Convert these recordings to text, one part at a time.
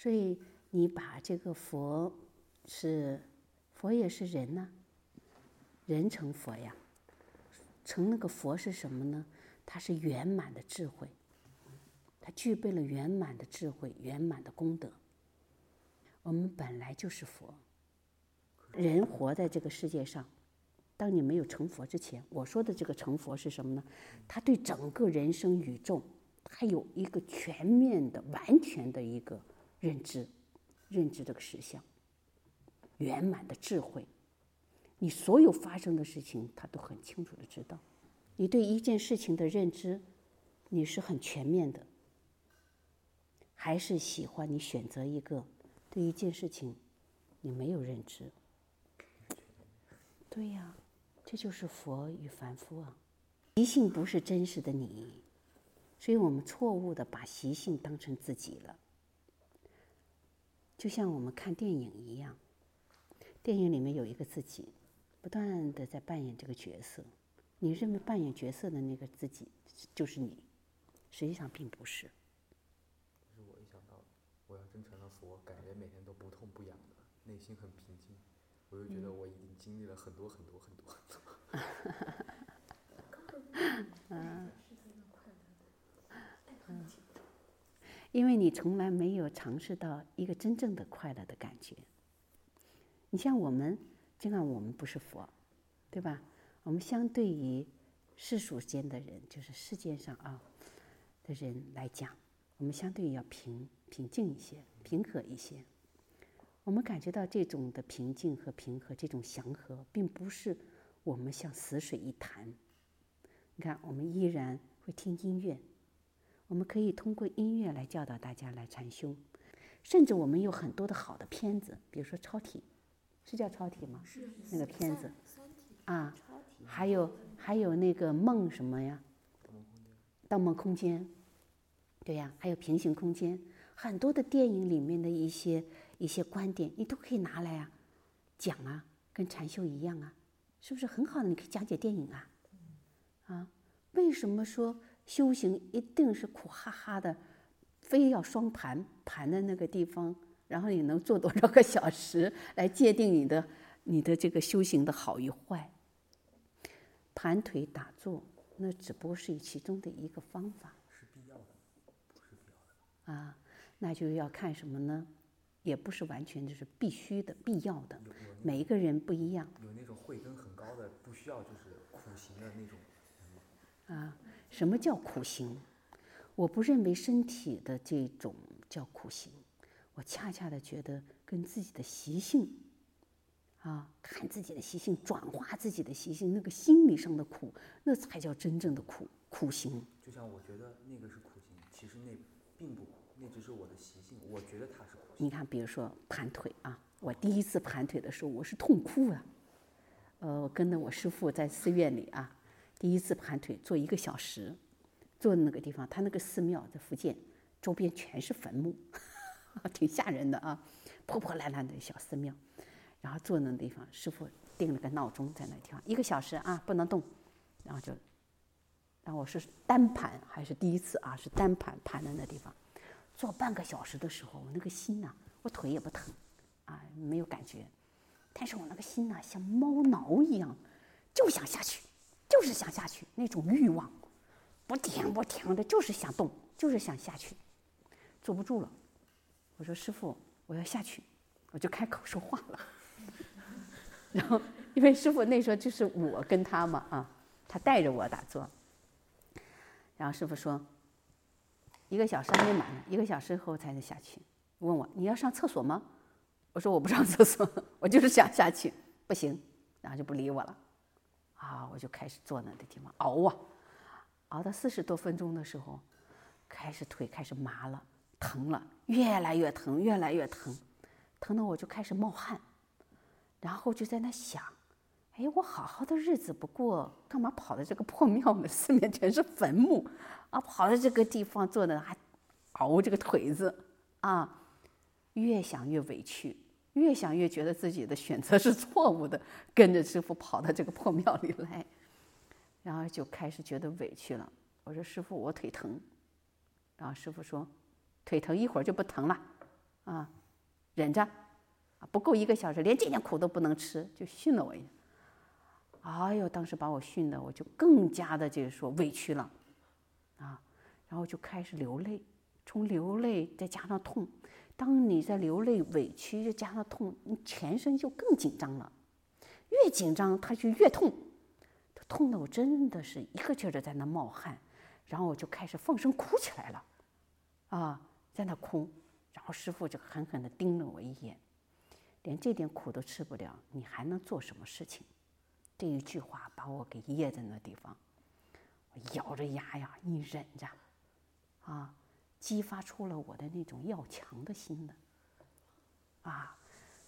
所以你把这个佛是佛也是人呐，人成佛呀，成那个佛是什么呢？它是圆满的智慧，它具备了圆满的智慧、圆满的功德。我们本来就是佛，人活在这个世界上。当你没有成佛之前，我说的这个成佛是什么呢？他对整个人生宇宙，他有一个全面的、完全的一个认知，认知这个实相，圆满的智慧。你所有发生的事情，他都很清楚的知道。你对一件事情的认知，你是很全面的，还是喜欢你选择一个对一件事情你没有认知？对呀。这就是佛与凡夫啊，习性不是真实的你，所以我们错误的把习性当成自己了。就像我们看电影一样，电影里面有一个自己，不断的在扮演这个角色。你认为扮演角色的那个自己就是你，实际上并不是。就是我一想到我要真成了佛，感觉每天都不痛不痒的，内心很平静。我就觉得我已经经历了很多很多很多很多。因为你从来没有尝试到一个真正的快乐的感觉。你像我们，尽管我们不是佛，对吧？我们相对于世俗间的人，就是世界上啊的人来讲，我们相对要平平静一些，平和一些。我们感觉到这种的平静和平和，这种祥和，并不是我们像死水一潭。你看，我们依然会听音乐，我们可以通过音乐来教导大家来禅修，甚至我们有很多的好的片子，比如说《超体》，是叫《超体》吗？是那个片子。啊，还有还有那个梦什么呀？盗梦空间。对呀，还有平行空间，很多的电影里面的一些。一些观点你都可以拿来啊，讲啊，跟禅修一样啊，是不是很好的？你可以讲解电影啊，啊，为什么说修行一定是苦哈哈的，非要双盘盘在那个地方，然后你能做多少个小时来界定你的 你的这个修行的好与坏？盘腿打坐那只不过是其中的一个方法，是必要的，不是必要的啊，那就要看什么呢？也不是完全就是必须的、必要的，每一个人不一样。有那种慧根很高的，不需要就是苦行的那种。啊，什么叫苦行？我不认为身体的这种叫苦行，我恰恰的觉得跟自己的习性，啊，看自己的习性，转化自己的习性，那个心理上的苦，那才叫真正的苦苦行。就像我觉得那个是苦行，其实那并不苦，那只是我的习性，我觉得它是苦行。你看，比如说盘腿啊，我第一次盘腿的时候，我是痛哭啊。呃，我跟着我师傅在寺院里啊，第一次盘腿坐一个小时，坐的那个地方，他那个寺庙在福建，周边全是坟墓，挺吓人的啊，破破烂烂的小寺庙。然后坐那地方，师傅定了个闹钟在那地方，一个小时啊不能动，然后就，然后我是单盘还是第一次啊，是单盘盘在那地方。坐半个小时的时候，我那个心呐，我腿也不疼，啊，没有感觉，但是我那个心呐，像猫挠一样，就想下去，就是想下去，那种欲望，不停不停的，就是想动，就是想下去，坐不住了。我说师傅，我要下去，我就开口说话了。然后，因为师傅那时候就是我跟他嘛，啊，他带着我打坐。然后师傅说。一个小时还没满呢，一个小时后才能下去。问我你要上厕所吗？我说我不上厕所，我就是想下去。不行，然后就不理我了。啊，我就开始坐那的地方熬啊，熬到四十多分钟的时候，开始腿开始麻了，疼了，越来越疼，越来越疼，疼的我就开始冒汗，然后就在那想。哎，我好好的日子不过，干嘛跑到这个破庙呢？四面全是坟墓，啊，跑到这个地方坐的还熬这个腿子，啊，越想越委屈，越想越觉得自己的选择是错误的，跟着师傅跑到这个破庙里来，然后就开始觉得委屈了。我说师傅，我腿疼，然后师傅说，腿疼一会儿就不疼了，啊，忍着，啊，不够一个小时，连这点苦都不能吃，就训了我一下。哎呦，当时把我训的，我就更加的就是说委屈了，啊，然后就开始流泪，从流泪再加上痛，当你在流泪、委屈又加上痛，你全身就更紧张了，越紧张它就越痛，痛的我真的是一个劲儿的在那冒汗，然后我就开始放声哭起来了，啊，在那哭，然后师傅就狠狠地盯了我一眼，连这点苦都吃不了，你还能做什么事情？这一句话把我给噎在那地方，我咬着牙呀，你忍着，啊，激发出了我的那种要强的心呢，啊，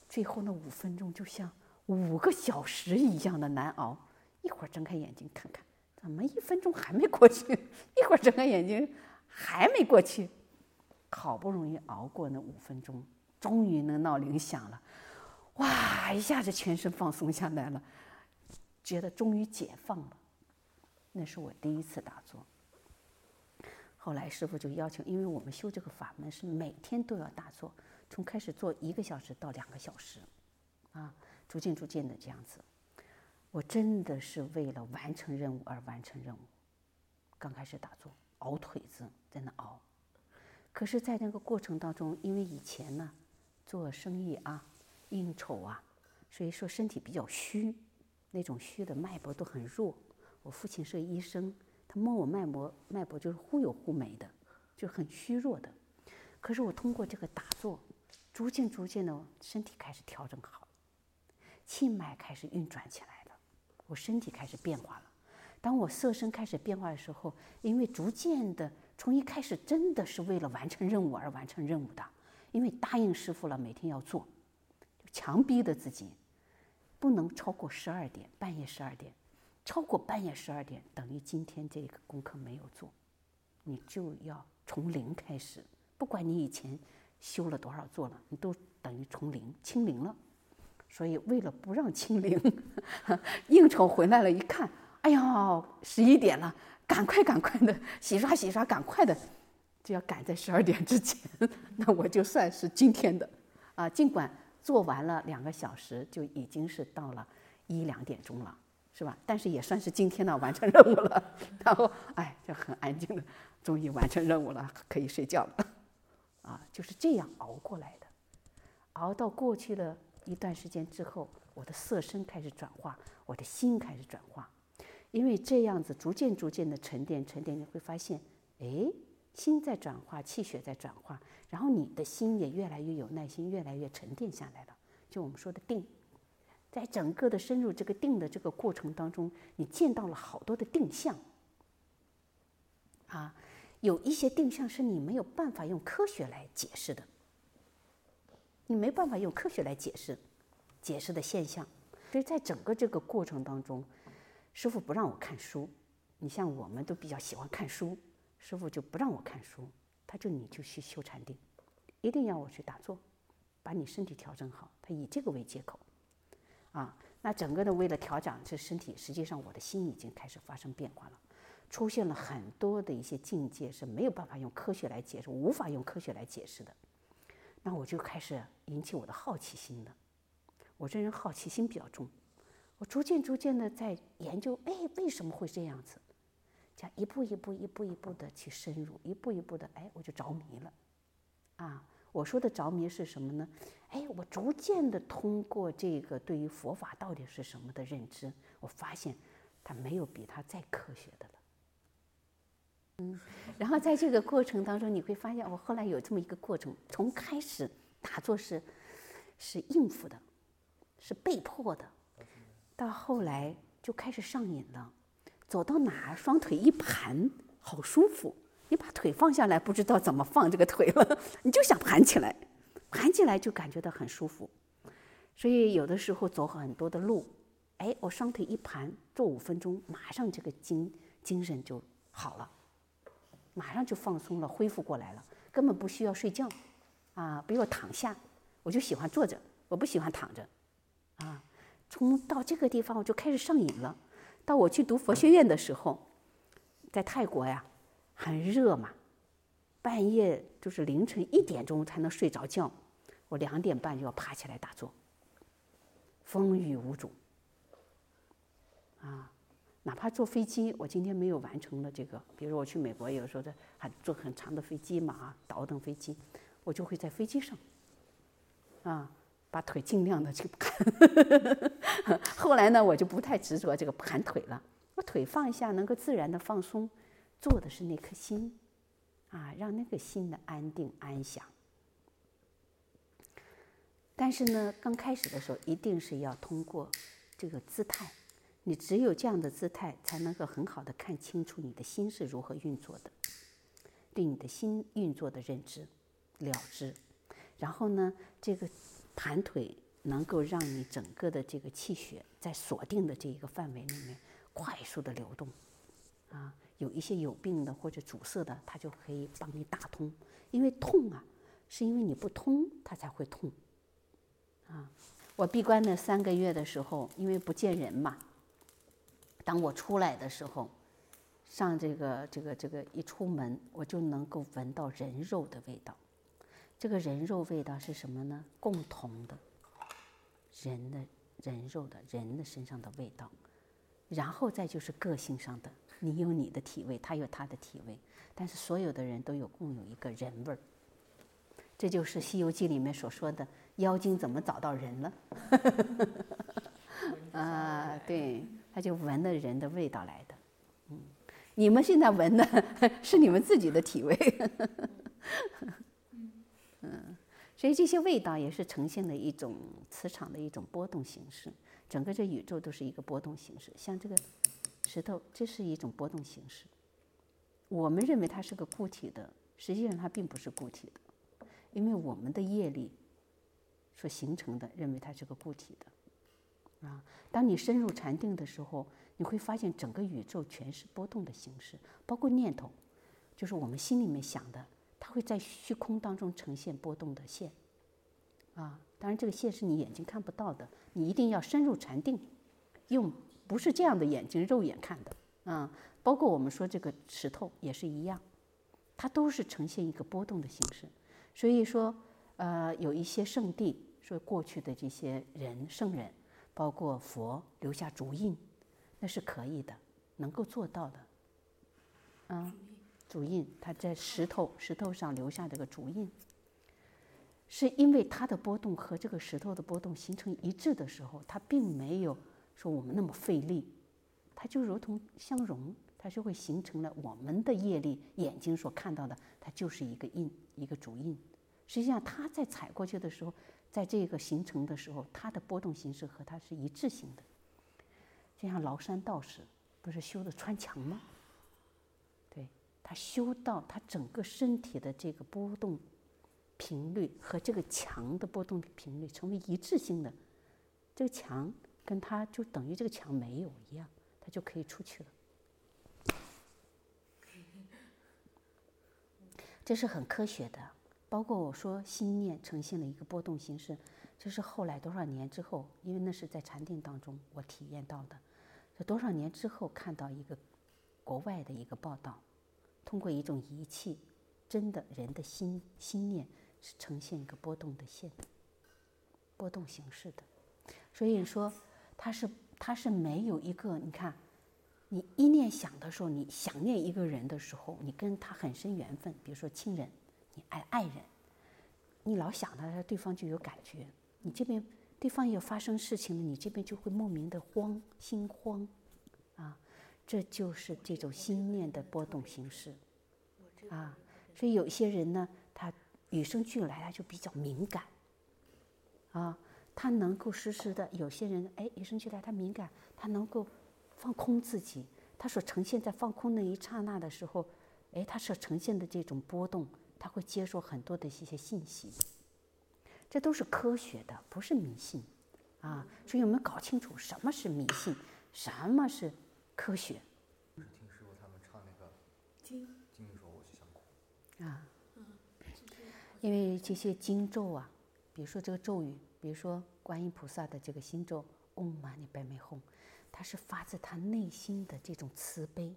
最后那五分钟就像五个小时一样的难熬，一会儿睁开眼睛看看，怎么一分钟还没过去？一会儿睁开眼睛还没过去，好不容易熬过那五分钟，终于那闹铃响了，哇，一下子全身放松下来了。觉得终于解放了，那是我第一次打坐。后来师傅就要求，因为我们修这个法门是每天都要打坐，从开始做一个小时到两个小时，啊，逐渐逐渐的这样子。我真的是为了完成任务而完成任务。刚开始打坐，熬腿子在那熬，可是，在那个过程当中，因为以前呢做生意啊、应酬啊，所以说身体比较虚。那种虚的脉搏都很弱。我父亲是医生，他摸我脉搏，脉搏就是忽有忽没的，就很虚弱的。可是我通过这个打坐，逐渐逐渐的身体开始调整好，气脉开始运转起来了，我身体开始变化了。当我色身开始变化的时候，因为逐渐的从一开始真的是为了完成任务而完成任务的，因为答应师傅了，每天要做，就强逼的自己。不能超过十二点，半夜十二点，超过半夜十二点等于今天这个功课没有做，你就要从零开始。不管你以前修了多少做了，你都等于从零清零了。所以为了不让清零，应酬回来了一看，哎呀，十一点了，赶快赶快的洗刷洗刷，赶快的就要赶在十二点之前。那我就算是今天的啊，尽管。做完了两个小时，就已经是到了一两点钟了，是吧？但是也算是今天呢完成任务了。然后，哎，就很安静的，终于完成任务了，可以睡觉了。啊，就是这样熬过来的。熬到过去了一段时间之后，我的色身开始转化，我的心开始转化。因为这样子逐渐逐渐的沉淀沉淀，你会发现，哎。心在转化，气血在转化，然后你的心也越来越有耐心，越来越沉淀下来了。就我们说的定，在整个的深入这个定的这个过程当中，你见到了好多的定向。啊，有一些定向是你没有办法用科学来解释的，你没办法用科学来解释，解释的现象。所以在整个这个过程当中，师傅不让我看书，你像我们都比较喜欢看书。师傅就不让我看书，他就你就去修禅定，一定要我去打坐，把你身体调整好。他以这个为借口，啊，那整个的为了调整这身体，实际上我的心已经开始发生变化了，出现了很多的一些境界是没有办法用科学来解释，无法用科学来解释的。那我就开始引起我的好奇心了。我这人好奇心比较重，我逐渐逐渐的在研究，哎，为什么会这样子？这样一步一步、一步一步的去深入，一步一步的，哎，我就着迷了，啊，我说的着迷是什么呢？哎，我逐渐的通过这个对于佛法到底是什么的认知，我发现它没有比它再科学的了。嗯，然后在这个过程当中，你会发现，我后来有这么一个过程，从开始打坐是是应付的，是被迫的，到后来就开始上瘾了。走到哪儿，双腿一盘，好舒服。你把腿放下来，不知道怎么放这个腿了，你就想盘起来，盘起来就感觉到很舒服。所以有的时候走很多的路，哎，我双腿一盘，做五分钟，马上这个精精神就好了，马上就放松了，恢复过来了，根本不需要睡觉，啊，比如躺下，我就喜欢坐着，我不喜欢躺着，啊，从到这个地方我就开始上瘾了。到我去读佛学院的时候，在泰国呀，很热嘛，半夜就是凌晨一点钟才能睡着觉，我两点半就要爬起来打坐，风雨无阻。啊，哪怕坐飞机，我今天没有完成的这个，比如我去美国，有时候在还坐很长的飞机嘛，啊，倒腾飞机，我就会在飞机上，啊，把腿尽量的去盘。后来呢，我就不太执着这个盘腿了，我腿放一下，能够自然的放松，做的是那颗心。啊，让那个心的安定安详。但是呢，刚开始的时候一定是要通过这个姿态，你只有这样的姿态，才能够很好的看清楚你的心是如何运作的，对你的心运作的认知了知。然后呢，这个盘腿能够让你整个的这个气血在锁定的这一个范围里面快速的流动，啊。有一些有病的或者阻塞的，它就可以帮你打通。因为痛啊，是因为你不通，它才会痛。啊，我闭关那三个月的时候，因为不见人嘛。当我出来的时候，上这个这个这个一出门，我就能够闻到人肉的味道。这个人肉味道是什么呢？共同的，人的人肉的人的身上的味道。然后再就是个性上的。你有你的体味，他有他的体味，但是所有的人都有共有一个人味儿。这就是《西游记》里面所说的妖精怎么找到人了？啊，对，他就闻了人的味道来的。嗯，你们现在闻的 是你们自己的体味。嗯，所以这些味道也是呈现的一种磁场的一种波动形式。整个这宇宙都是一个波动形式，像这个。石头，这是一种波动形式。我们认为它是个固体的，实际上它并不是固体的，因为我们的业力所形成的，认为它是个固体的。啊，当你深入禅定的时候，你会发现整个宇宙全是波动的形式，包括念头，就是我们心里面想的，它会在虚空当中呈现波动的线。啊，当然这个线是你眼睛看不到的，你一定要深入禅定，用。不是这样的眼睛肉眼看的，啊，包括我们说这个石头也是一样，它都是呈现一个波动的形式。所以说，呃，有一些圣地说过去的这些人圣人，包括佛留下足印，那是可以的，能够做到的。嗯，足印，他在石头石头上留下这个足印，是因为它的波动和这个石头的波动形成一致的时候，它并没有。说我们那么费力，它就如同相融，它就会形成了我们的业力。眼睛所看到的，它就是一个印，一个主印。实际上，它在踩过去的时候，在这个形成的时候，它的波动形式和它是一致性的。就像崂山道士不是修的穿墙吗？对他修到他整个身体的这个波动频率和这个墙的波动频率成为一致性的，这个墙。跟他就等于这个墙没有一样，他就可以出去了。这是很科学的，包括我说心念呈现了一个波动形式，这是后来多少年之后，因为那是在禅定当中我体验到的，这多少年之后看到一个国外的一个报道，通过一种仪器，真的人的心心念是呈现一个波动的线，波动形式的，所以说。它是，它是没有一个。你看，你一念想的时候，你想念一个人的时候，你跟他很深缘分，比如说亲人，你爱爱人，你老想他，对方就有感觉。你这边对方有发生事情了，你这边就会莫名的慌，心慌，啊，这就是这种心念的波动形式，啊，所以有些人呢，他与生俱来他就比较敏感，啊。他能够实时的，有些人哎，与生俱来他敏感，他能够放空自己。他所呈现在放空那一刹那的时候，哎，他所呈现的这种波动，他会接受很多的一些信息。这都是科学的，不是迷信啊。所以我们搞清楚什么是迷信，什么是科学。听师傅他们唱那个经经的时候，我就想哭。啊，因为这些经咒啊，比如说这个咒语。比如说观音菩萨的这个心咒“嗡嘛呢叭咪吽”，它是发自他内心的这种慈悲。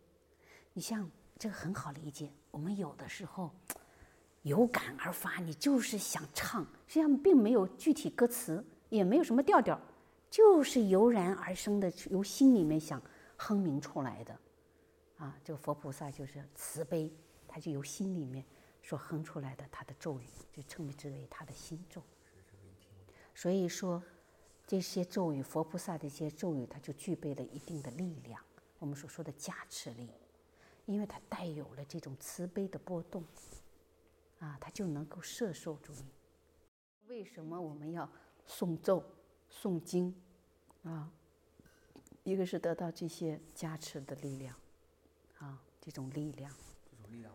你像这个很好理解，我们有的时候 有感而发，你就是想唱，实际上并没有具体歌词，也没有什么调调，就是油然而生的，由心里面想哼鸣出来的。啊，这个佛菩萨就是慈悲，他就由心里面所哼出来的他的咒语，就称之为他的心咒。所以说，这些咒语，佛菩萨的一些咒语，它就具备了一定的力量，我们所说的加持力，因为它带有了这种慈悲的波动，啊，它就能够摄受住你。为什么我们要诵咒、诵经？啊，一个是得到这些加持的力量。啊，这种力量，这种力量，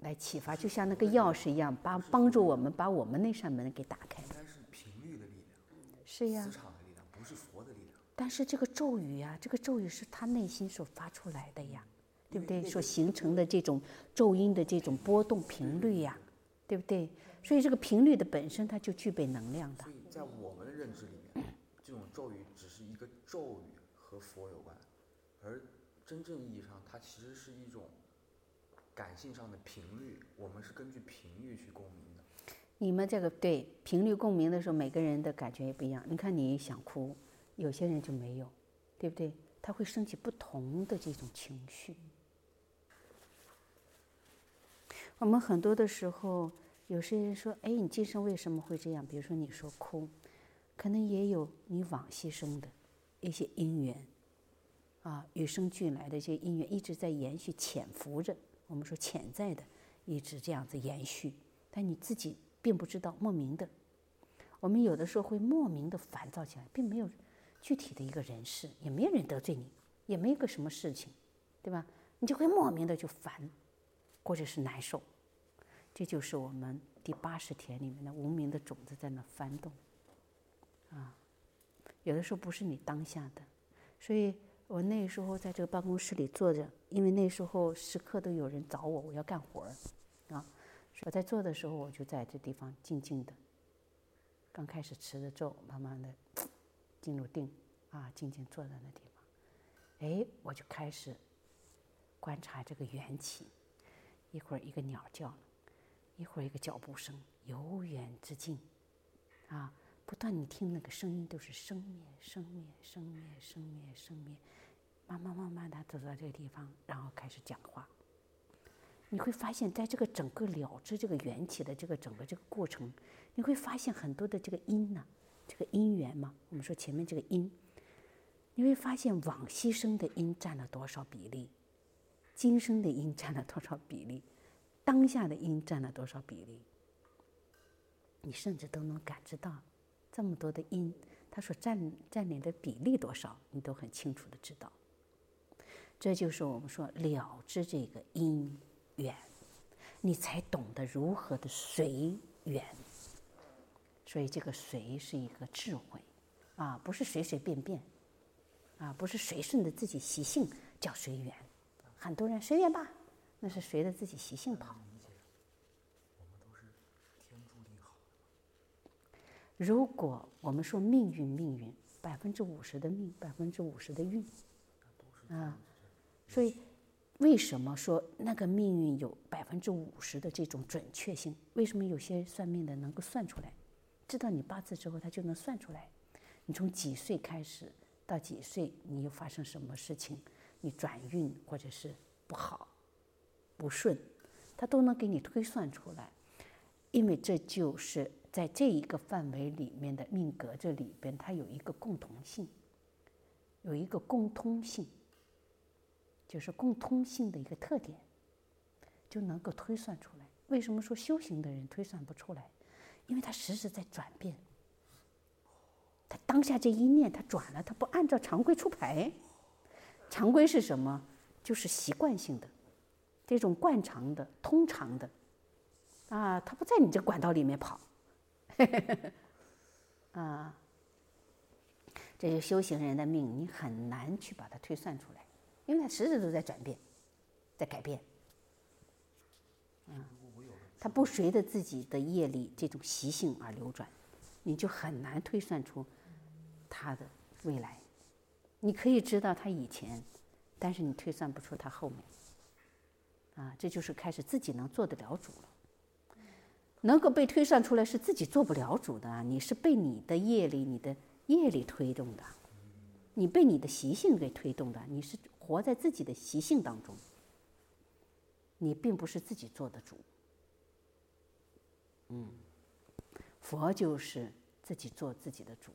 来启发，就像那个钥匙一样，帮帮助我们把我们那扇门给打开。应该是频率的力量，是呀，磁场的力量，不是佛的力量。但是这个咒语呀，这个咒语是他内心所发出来的呀，对不对？所形成的这种咒音的这种波动频率呀，对不对？所以这个频率的本身它就具备能量的。所以在我们的认知里面，这种咒语只是一个咒语和佛有关，而。真正意义上，它其实是一种感性上的频率，我们是根据频率去共鸣的。你们这个对频率共鸣的时候，每个人的感觉也不一样。你看，你想哭，有些人就没有，对不对？他会升起不同的这种情绪。我们很多的时候，有些人说：“哎，你今生为什么会这样？”比如说，你说哭，可能也有你往昔生的一些因缘。啊，与生俱来的这些因缘一直在延续、潜伏着。我们说潜在的，一直这样子延续，但你自己并不知道，莫名的。我们有的时候会莫名的烦躁起来，并没有具体的一个人事，也没有人得罪你，也没有个什么事情，对吧？你就会莫名的就烦，或者是难受。这就是我们第八十天里面的无名的种子在那翻动。啊，有的时候不是你当下的，所以。我那时候在这个办公室里坐着，因为那时候时刻都有人找我，我要干活儿，啊，我在坐的时候，我就在这地方静静的。刚开始持着咒，慢慢的进入定，啊，静静坐在那地方，哎，我就开始观察这个缘起，一会儿一个鸟叫，一会儿一个脚步声，由远至近，啊。不断你听那个声音，都是生灭、生灭、生灭、生灭、生灭，慢慢慢慢的走到这个地方，然后开始讲话。你会发现在这个整个了知这个缘起的这个整个这个过程，你会发现很多的这个因呢，这个因缘嘛。我们说前面这个因，你会发现往昔生的因占了多少比例，今生的因占了多少比例，当下的因占了多少比例，你甚至都能感知到。这么多的因，它所占占领的比例多少，你都很清楚的知道。这就是我们说了知这个因缘，你才懂得如何的随缘。所以这个随是一个智慧，啊，不是随随便便，啊，不是随顺着自己习性叫随缘。很多人随缘吧，那是随着自己习性跑。如果我们说命运，命运百分之五十的命，百分之五十的运，啊，所以为什么说那个命运有百分之五十的这种准确性？为什么有些算命的能够算出来？知道你八字之后，他就能算出来，你从几岁开始到几岁，你又发生什么事情，你转运或者是不好、不顺，他都能给你推算出来，因为这就是。在这一个范围里面的命格这里边，它有一个共同性，有一个共通性，就是共通性的一个特点，就能够推算出来。为什么说修行的人推算不出来？因为他时时在转变，他当下这一念他转了，他不按照常规出牌。常规是什么？就是习惯性的，这种惯常的、通常的，啊，他不在你这管道里面跑。啊，这是修行人的命，你很难去把它推算出来，因为它时时都在转变，在改变。嗯，它不随着自己的业力这种习性而流转，你就很难推算出他的未来。你可以知道他以前，但是你推算不出他后面。啊，这就是开始自己能做得了主了。能够被推算出来是自己做不了主的，你是被你的业力、你的业力推动的，你被你的习性给推动的，你是活在自己的习性当中，你并不是自己做的主。嗯，佛就是自己做自己的主。